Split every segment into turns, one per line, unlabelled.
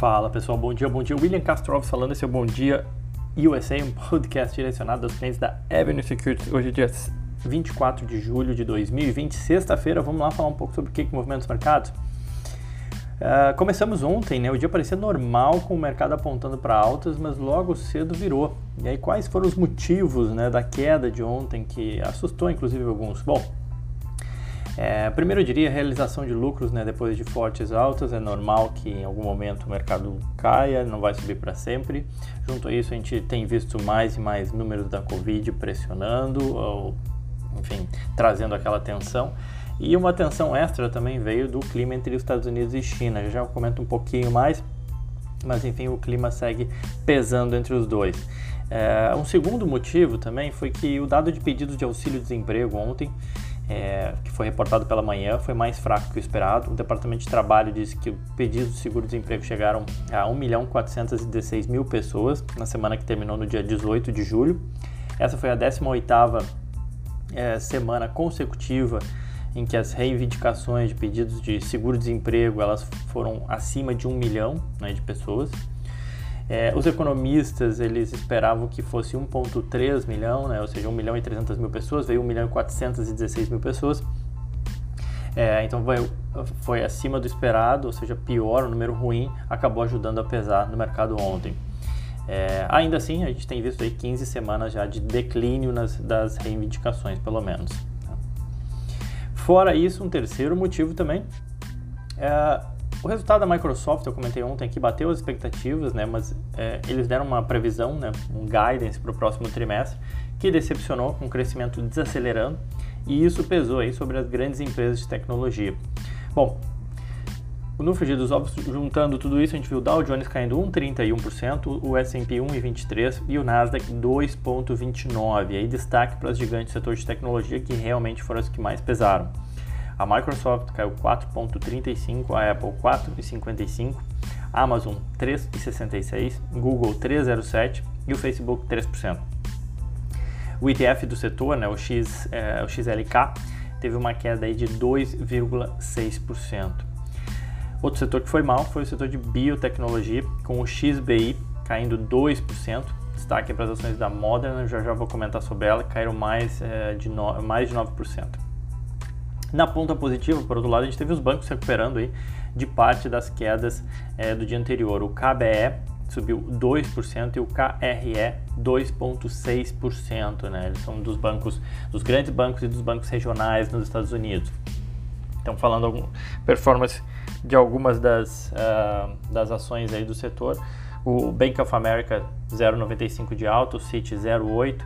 Fala pessoal, bom dia, bom dia. William Castro falando, esse é o Bom Dia USA, um podcast direcionado aos clientes da Avenue Security. Hoje é dia 24 de julho de 2020, sexta-feira. Vamos lá falar um pouco sobre o que, que movimenta os mercados. Uh, começamos ontem, né? O dia parecia normal com o mercado apontando para altas, mas logo cedo virou. E aí, quais foram os motivos né, da queda de ontem que assustou inclusive alguns? Bom, é, primeiro eu diria realização de lucros né, depois de fortes altas. É normal que em algum momento o mercado caia, não vai subir para sempre. Junto a isso, a gente tem visto mais e mais números da Covid pressionando, ou, enfim, trazendo aquela tensão. E uma tensão extra também veio do clima entre os Estados Unidos e China. Já comento um pouquinho mais, mas enfim, o clima segue pesando entre os dois. É, um segundo motivo também foi que o dado de pedidos de auxílio-desemprego ontem é, que foi reportado pela manhã, foi mais fraco que o esperado. O Departamento de Trabalho disse que os pedidos de seguro-desemprego chegaram a 1 milhão 416 mil pessoas na semana que terminou no dia 18 de julho. Essa foi a 18ª é, semana consecutiva em que as reivindicações de pedidos de seguro-desemprego elas foram acima de 1 milhão né, de pessoas. É, os economistas eles esperavam que fosse 1,3 milhão, né, ou seja, 1 milhão e 300 mil pessoas, veio 1 milhão e 416 mil pessoas. É, então foi, foi acima do esperado, ou seja, pior, um número ruim, acabou ajudando a pesar no mercado ontem. É, ainda assim, a gente tem visto aí 15 semanas já de declínio nas, das reivindicações, pelo menos. Fora isso, um terceiro motivo também é o resultado da Microsoft, eu comentei ontem que bateu as expectativas, né, mas é, eles deram uma previsão, né, um guidance para o próximo trimestre, que decepcionou com o crescimento desacelerando, e isso pesou aí sobre as grandes empresas de tecnologia. Bom, no frigir dos ovos, juntando tudo isso, a gente viu o Dow Jones caindo 1,31%, o S&P 1,23% e o Nasdaq 2,29%. Aí destaque para os gigantes do setor de tecnologia que realmente foram os que mais pesaram. A Microsoft caiu 4,35%, a Apple 4,55%, Amazon 3,66%, Google 3,07% e o Facebook 3%. O ETF do setor, né, o, X, é, o XLK, teve uma queda aí de 2,6%. Outro setor que foi mal foi o setor de biotecnologia, com o XBI caindo 2%. Destaque para as ações da Moderna, já já vou comentar sobre ela, caíram mais, é, de, no, mais de 9%. Na ponta positiva, por outro lado, a gente teve os bancos recuperando aí de parte das quedas é, do dia anterior. O KBE subiu 2% e o KRE 2,6%. Né? Eles são dos bancos, dos grandes bancos e dos bancos regionais nos Estados Unidos. Então, falando algum performance de algumas das, uh, das ações aí do setor, o Bank of America 0,95 de alta, o Citi 0,8,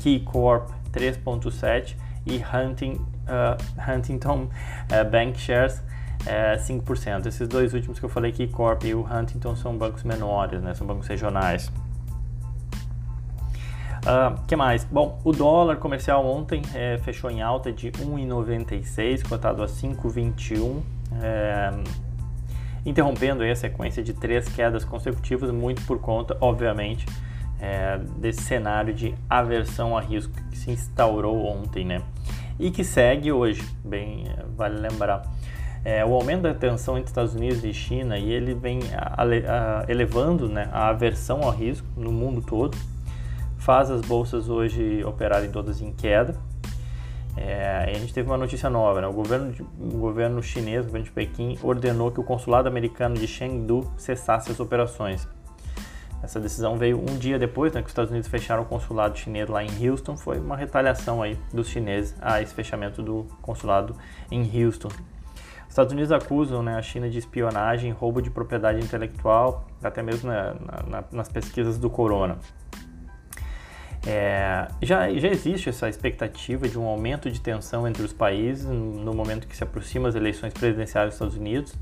Key Corp 3,7 e Hunting uh, Huntington uh, Bank Shares uh, 5%. Esses dois últimos que eu falei, Corp e o Huntington, são bancos menores, né? são bancos regionais. Uh, que mais? Bom, o dólar comercial ontem é, fechou em alta de 1,96, cotado a 5,21, é, interrompendo a sequência de três quedas consecutivas, muito por conta, obviamente, é, desse cenário de aversão a risco que se instaurou ontem, né? E que segue hoje, bem é, vale lembrar. É, o aumento da tensão entre Estados Unidos e China e ele vem a, a, elevando né, a aversão ao risco no mundo todo, faz as bolsas hoje operarem todas em queda. É, a gente teve uma notícia nova, né? o, governo o governo chinês, o governo de Pequim, ordenou que o consulado americano de Chengdu cessasse as operações. Essa decisão veio um dia depois né, que os Estados Unidos fecharam o consulado chinês lá em Houston. Foi uma retaliação aí dos chineses a esse fechamento do consulado em Houston. Os Estados Unidos acusam né, a China de espionagem, roubo de propriedade intelectual, até mesmo né, na, na, nas pesquisas do corona. É, já, já existe essa expectativa de um aumento de tensão entre os países no momento que se aproximam as eleições presidenciais dos Estados Unidos,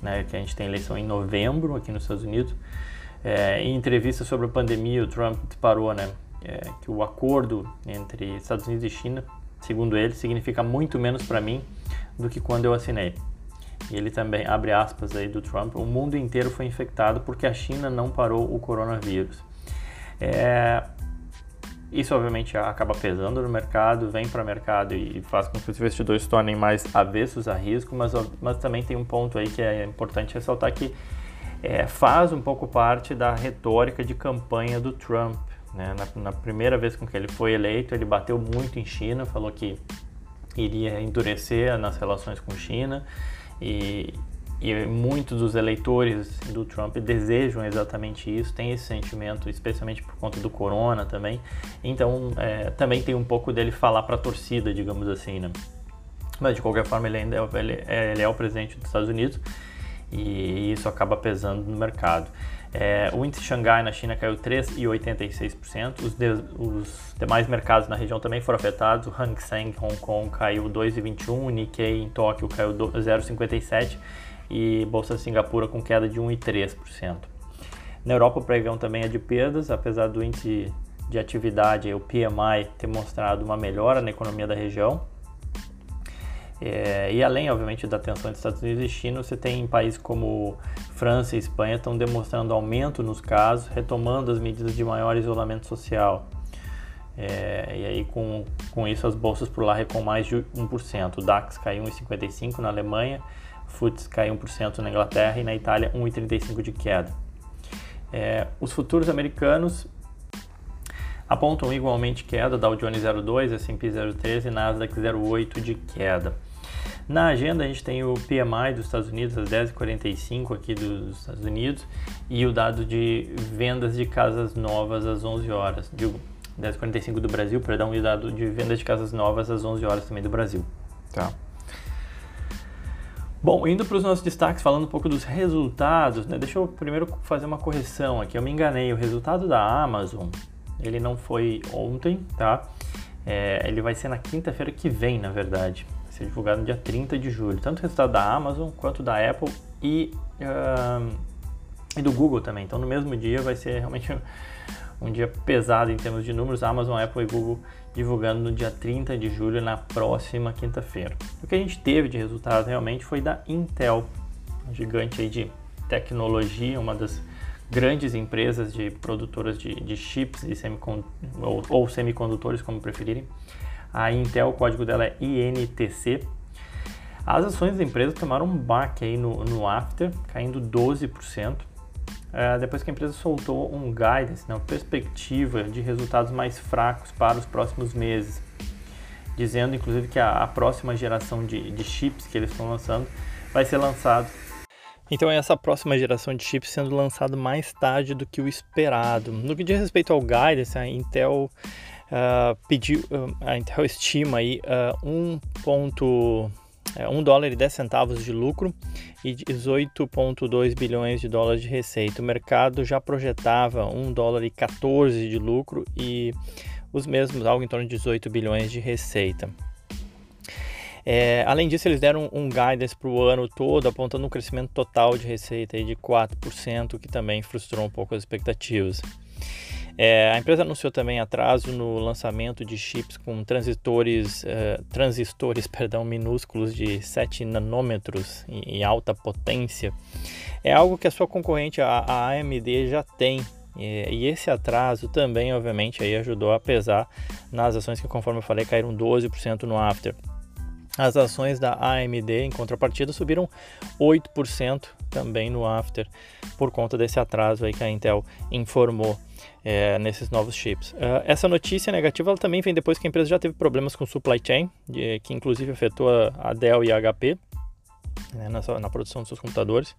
né, que a gente tem eleição em novembro aqui nos Estados Unidos. É, em entrevista sobre a pandemia, o Trump disparou né, é, que o acordo entre Estados Unidos e China, segundo ele, significa muito menos para mim do que quando eu assinei. E ele também abre aspas aí do Trump: o mundo inteiro foi infectado porque a China não parou o coronavírus. É, isso obviamente acaba pesando no mercado, vem para o mercado e faz com que os investidores se tornem mais avessos a risco, mas, mas também tem um ponto aí que é importante ressaltar que é, faz um pouco parte da retórica de campanha do Trump. Né? Na, na, primeira vez com que ele foi eleito, ele bateu muito em China, falou que iria endurecer nas relações com China e, e muitos dos eleitores do Trump desejam exatamente isso, tem esse sentimento, especialmente por conta do corona também. Então, é, também tem um pouco dele falar para a torcida, digamos assim, né? Mas de qualquer forma, ele ainda é, ele é, ele é o presidente dos Estados Unidos e isso acaba pesando no mercado. É, o índice Xangai na China caiu 3,86%. Os, de, os demais mercados na região também foram afetados. O Hang Seng Hong Kong caiu 2,21%, o Nikkei em Tóquio caiu 0,57% e Bolsa de Singapura com queda de 1,3%. Na Europa o pregão também é de perdas, apesar do índice de atividade, o PMI, ter mostrado uma melhora na economia da região. É, e além, obviamente, da tensão entre Estados Unidos e China, você tem países como França e Espanha estão demonstrando aumento nos casos, retomando as medidas de maior isolamento social. É, e aí, com, com isso, as bolsas por lá recuam mais de 1%. O DAX caiu 1,55% na Alemanha, o FTSE caiu 1% na Inglaterra e na Itália 1,35% de queda. É, os futuros americanos apontam igualmente queda, Dow Jones 0,2, S&P 0,13 e Nasdaq 0,8 de queda. Na agenda a gente tem o PMI dos Estados Unidos às 10h45 aqui dos Estados Unidos e o dado de vendas de casas novas às 11 horas. Digo, 10h45 do Brasil, perdão, e o dado de vendas de casas novas às 11 horas também do Brasil. Tá. Bom, indo para os nossos destaques, falando um pouco dos resultados, né? Deixa eu primeiro fazer uma correção aqui. Eu me enganei, o resultado da Amazon, ele não foi ontem, tá? É, ele vai ser na quinta-feira que vem, na verdade ser divulgado no dia 30 de julho. Tanto o resultado da Amazon quanto da Apple e, uh, e do Google também. Então no mesmo dia vai ser realmente um dia pesado em termos de números. Amazon, Apple e Google divulgando no dia 30 de julho, na próxima quinta-feira. O que a gente teve de resultado realmente foi da Intel, um gigante aí de tecnologia, uma das grandes empresas de produtoras de, de chips e semicond ou, ou semicondutores, como preferirem. A Intel, o código dela é INTC. As ações da empresa tomaram um baque aí no, no after, caindo 12%. É, depois que a empresa soltou um guidance, né, uma perspectiva de resultados mais fracos para os próximos meses, dizendo inclusive que a, a próxima geração de, de chips que eles estão lançando vai ser lançado então, essa próxima geração de chips sendo lançado mais tarde do que o esperado. No que diz respeito ao guidance, a Intel uh, pediu, uh, a Intel estima aí uh, 1. Ponto, 1 dólar e 10 centavos de lucro e 18,2 bilhões de dólares de receita. O mercado já projetava 1 dólar e 14 de lucro e os mesmos, algo em torno de 18 bilhões de receita. É, além disso, eles deram um guidance para o ano todo, apontando um crescimento total de receita de 4%, que também frustrou um pouco as expectativas. É, a empresa anunciou também atraso no lançamento de chips com transistores, uh, transistores perdão, minúsculos de 7 nanômetros em, em, alta potência. É algo que a sua concorrente, a, a AMD, já tem. E, e, esse atraso também, obviamente, aí ajudou a pesar nas ações que, conforme eu falei, caíram 12% no after. As ações da AMD, em contrapartida, subiram 8% também no after, por conta desse atraso aí que a Intel informou é, nesses novos chips. Uh, essa notícia negativa ela também vem depois que a empresa já teve problemas com supply chain, de, que inclusive afetou a, Dell e a HP né, na, na, produção dos seus computadores.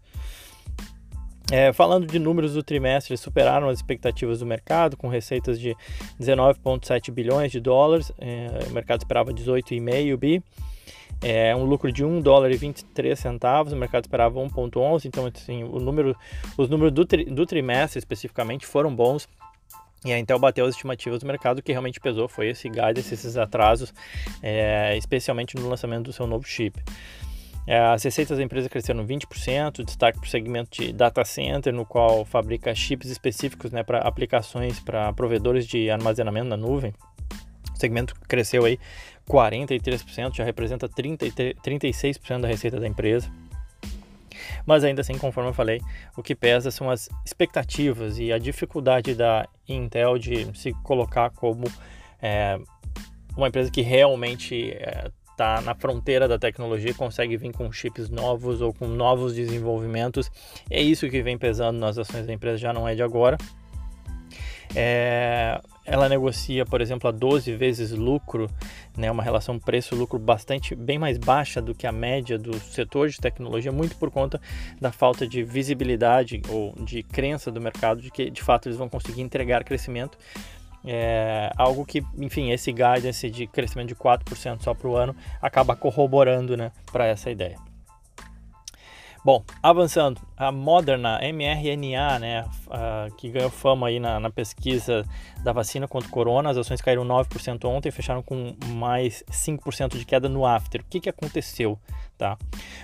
É, falando de números do trimestre, eles superaram as expectativas do mercado, com receitas de 19,7 bilhões de dólares, é, o mercado esperava 18,5 bi, é um lucro de 1 dólar e 23 centavos, o mercado esperava 1,11, então assim, o número, os números do, tri, do trimestre especificamente foram bons. E a Intel bateu as estimativas do mercado, o que realmente pesou foi esse guidance, esses atrasos, é, especialmente no lançamento do seu novo chip. É, as receitas da empresa cresceram 20%, destaque para o segmento de data center, no qual fabrica chips específicos né, para aplicações para provedores de armazenamento na nuvem. O segmento cresceu aí 43%, já representa 33, 36% da receita da empresa. Mas ainda assim, conforme eu falei, o que pesa são as expectativas e a dificuldade da Intel de se colocar como é, uma empresa que realmente é, está na fronteira da tecnologia consegue vir com chips novos ou com novos desenvolvimentos. É isso que vem pesando nas ações da empresa, já não é de agora. É, ela negocia, por exemplo, a 12 vezes lucro, né, uma relação preço-lucro bastante bem mais baixa do que a média do setor de tecnologia, muito por conta da falta de visibilidade ou de crença do mercado de que de fato eles vão conseguir entregar crescimento. É, algo que, enfim, esse guidance de crescimento de 4% só para o ano acaba corroborando né, para essa ideia. Bom, avançando, a Moderna, mRNA, né, uh, que ganhou fama aí na, na, pesquisa da vacina contra o corona, as ações caíram 9% ontem, fecharam com mais 5% de queda no after. O que, que aconteceu? Tá?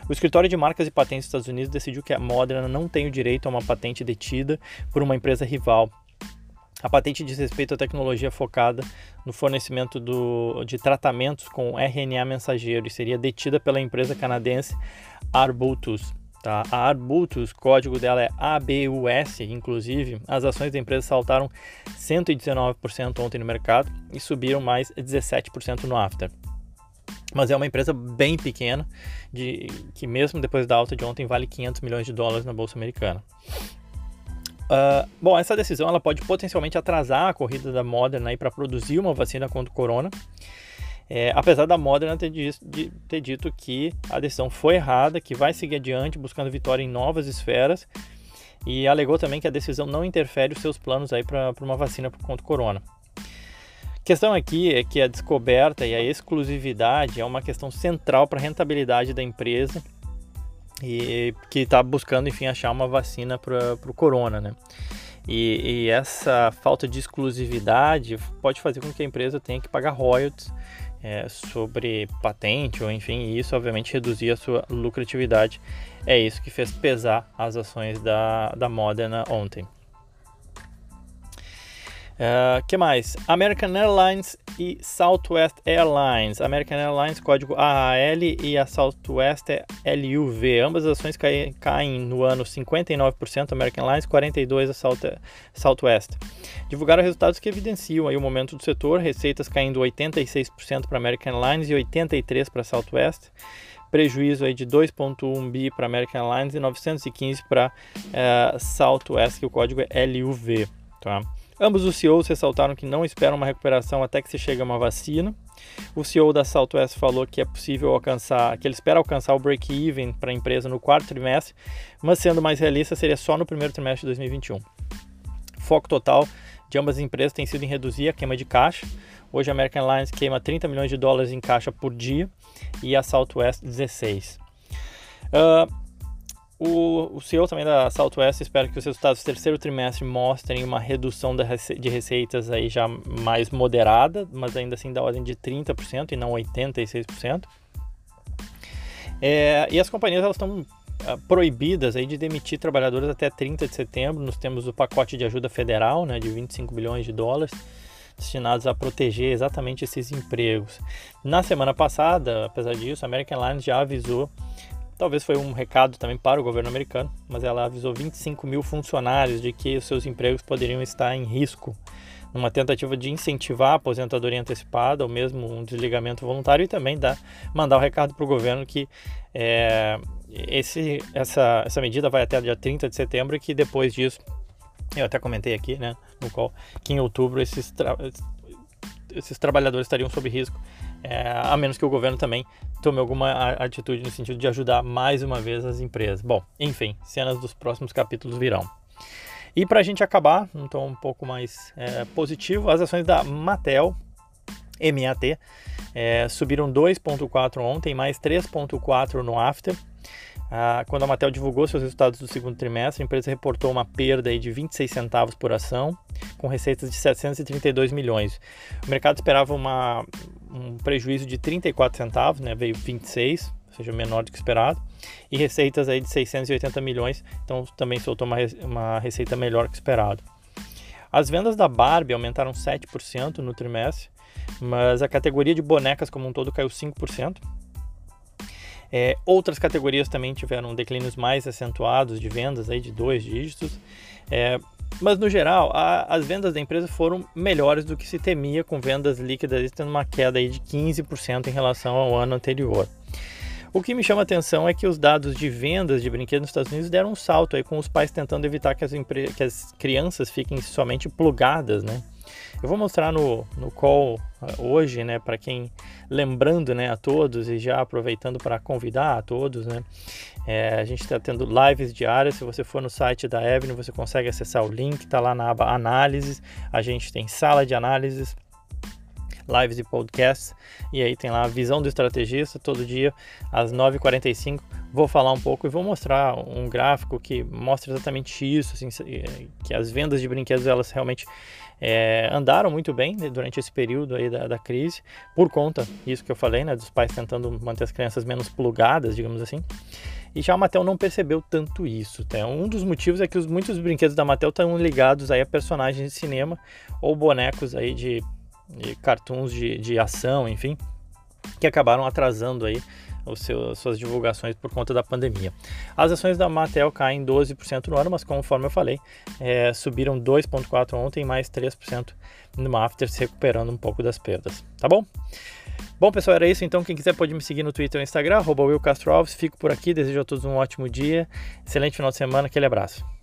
O escritório de marcas e patentes dos Estados Unidos decidiu que a Moderna não tem o direito a uma patente detida por uma empresa rival. A patente diz respeito à tecnologia focada no fornecimento do, de tratamentos com RNA mensageiro e seria detida pela empresa canadense Arbutus. Tá? A Arbutus, código dela é ABUS, inclusive, as ações da empresa saltaram 119% ontem no mercado e subiram mais 17% no after. Mas é uma empresa bem pequena, de, que mesmo depois da alta de ontem vale 500 milhões de dólares na bolsa americana. Uh, bom, essa decisão ela pode potencialmente atrasar a corrida da Moderna para produzir uma vacina contra o corona. É, apesar da Moderna ter, de, ter dito que a decisão foi errada, que vai seguir adiante buscando vitória em novas esferas e alegou também que a decisão não interfere os seus planos aí para uma vacina contra o corona. A questão aqui é que a descoberta e a exclusividade é uma questão central para a rentabilidade da empresa e que está buscando, enfim, achar uma vacina para o corona, né? E, e, essa falta de exclusividade pode fazer com que a empresa tenha que pagar royalties é, sobre patente, ou enfim, e isso obviamente reduzir a sua lucratividade. É isso que fez pesar as ações da, da Moderna ontem. Uh, que mais? American Airlines e Southwest Airlines. American Airlines, código AAL e a Southwest é LUV. Ambas as ações caem, caem no ano 59% American Airlines, 42% a South, Southwest. Divulgaram resultados que evidenciam aí o momento do setor, receitas caindo 86% para American Airlines e 83% para Southwest prejuízo aí de 2.1 bi para American Airlines e 915 para uh, Southwest, que o código é LUV, tá? Ambos os CEOs ressaltaram que não esperam uma recuperação até que se chegue a uma vacina. O CEO da Southwest falou que é possível alcançar, que ele espera alcançar o break-even para a empresa no quarto trimestre, mas sendo mais realista, seria só no primeiro trimestre de 2021. Foco total de ambas as empresas tem sido em reduzir a queima de caixa. Hoje a American Airlines queima 30 milhões de dólares em caixa por dia e a Southwest 16. Uh, o, o CEO também da Southwest espera que os resultados do terceiro trimestre mostrem uma redução de receitas aí já mais moderada, mas ainda assim da ordem de 30% e não 86%. É, e as companhias estão ah, proibidas aí de demitir trabalhadores até 30 de setembro. Nós temos o pacote de ajuda federal né, de 25 bilhões de dólares destinados a proteger exatamente esses empregos. Na semana passada, apesar disso, a American Airlines já avisou Talvez foi um recado também para o governo americano, mas ela avisou 25 mil funcionários de que os seus empregos poderiam estar em risco, numa tentativa de incentivar a aposentadoria antecipada ou mesmo um desligamento voluntário e também dar, mandar o um recado para o governo que é, esse, essa, essa medida vai até o dia 30 de setembro e que depois disso, eu até comentei aqui né, no qual que em outubro esses, tra esses trabalhadores estariam sob risco é, a menos que o governo também tome alguma atitude no sentido de ajudar mais uma vez as empresas. Bom, enfim, cenas dos próximos capítulos virão. E para a gente acabar, um tom um pouco mais é, positivo, as ações da Mattel, MAT, é, subiram 2,4 ontem, mais 3,4 no after. Ah, quando a Mattel divulgou seus resultados do segundo trimestre, a empresa reportou uma perda aí de 26 centavos por ação, com receitas de 732 milhões. O mercado esperava uma, um prejuízo de 34 centavos, né, veio 26, ou seja, menor do que esperado, e receitas aí de 680 milhões, então também soltou uma, uma receita melhor que esperado. As vendas da Barbie aumentaram 7% no trimestre, mas a categoria de bonecas como um todo caiu 5%. É, outras categorias também tiveram declínios mais acentuados de vendas aí de dois dígitos. É, Mas no geral, a, as vendas da empresa foram melhores do que se temia, com vendas líquidas tendo uma queda aí de 15% em relação ao ano anterior. O que me chama a atenção é que os dados de vendas de brinquedos nos Estados Unidos deram um salto aí com os pais tentando evitar que as, que as crianças fiquem somente plugadas, né? Eu vou mostrar no, no call uh, hoje, né, para quem lembrando, né, a todos e já aproveitando para convidar a todos, né, é, a gente está tendo lives diárias. Se você for no site da Avenue, você consegue acessar o link, está lá na aba análises. A gente tem sala de análises lives e podcasts. E aí tem lá a visão do estrategista, todo dia às 9h45. Vou falar um pouco e vou mostrar um gráfico que mostra exatamente isso, assim, que as vendas de brinquedos elas realmente é, andaram muito bem né, durante esse período aí da, da, crise, por conta isso que eu falei, né, dos pais tentando manter as crianças menos plugadas, digamos assim. E já a Mattel não percebeu tanto isso. Tá? Um dos motivos é que os, muitos brinquedos da Mattel estão ligados aí a personagens de cinema ou bonecos aí de e cartoons de, de ação, enfim, que acabaram atrasando aí os seus, suas divulgações por conta da pandemia. As ações da Mattel caem 12% no ano, mas conforme eu falei, é, subiram 2,4% ontem, mais 3% no after, se recuperando um pouco das perdas. Tá bom? Bom, pessoal, era isso. Então, quem quiser pode me seguir no Twitter ou Instagram, Will Castro Alves. Fico por aqui, desejo a todos um ótimo dia, excelente final de semana, aquele abraço.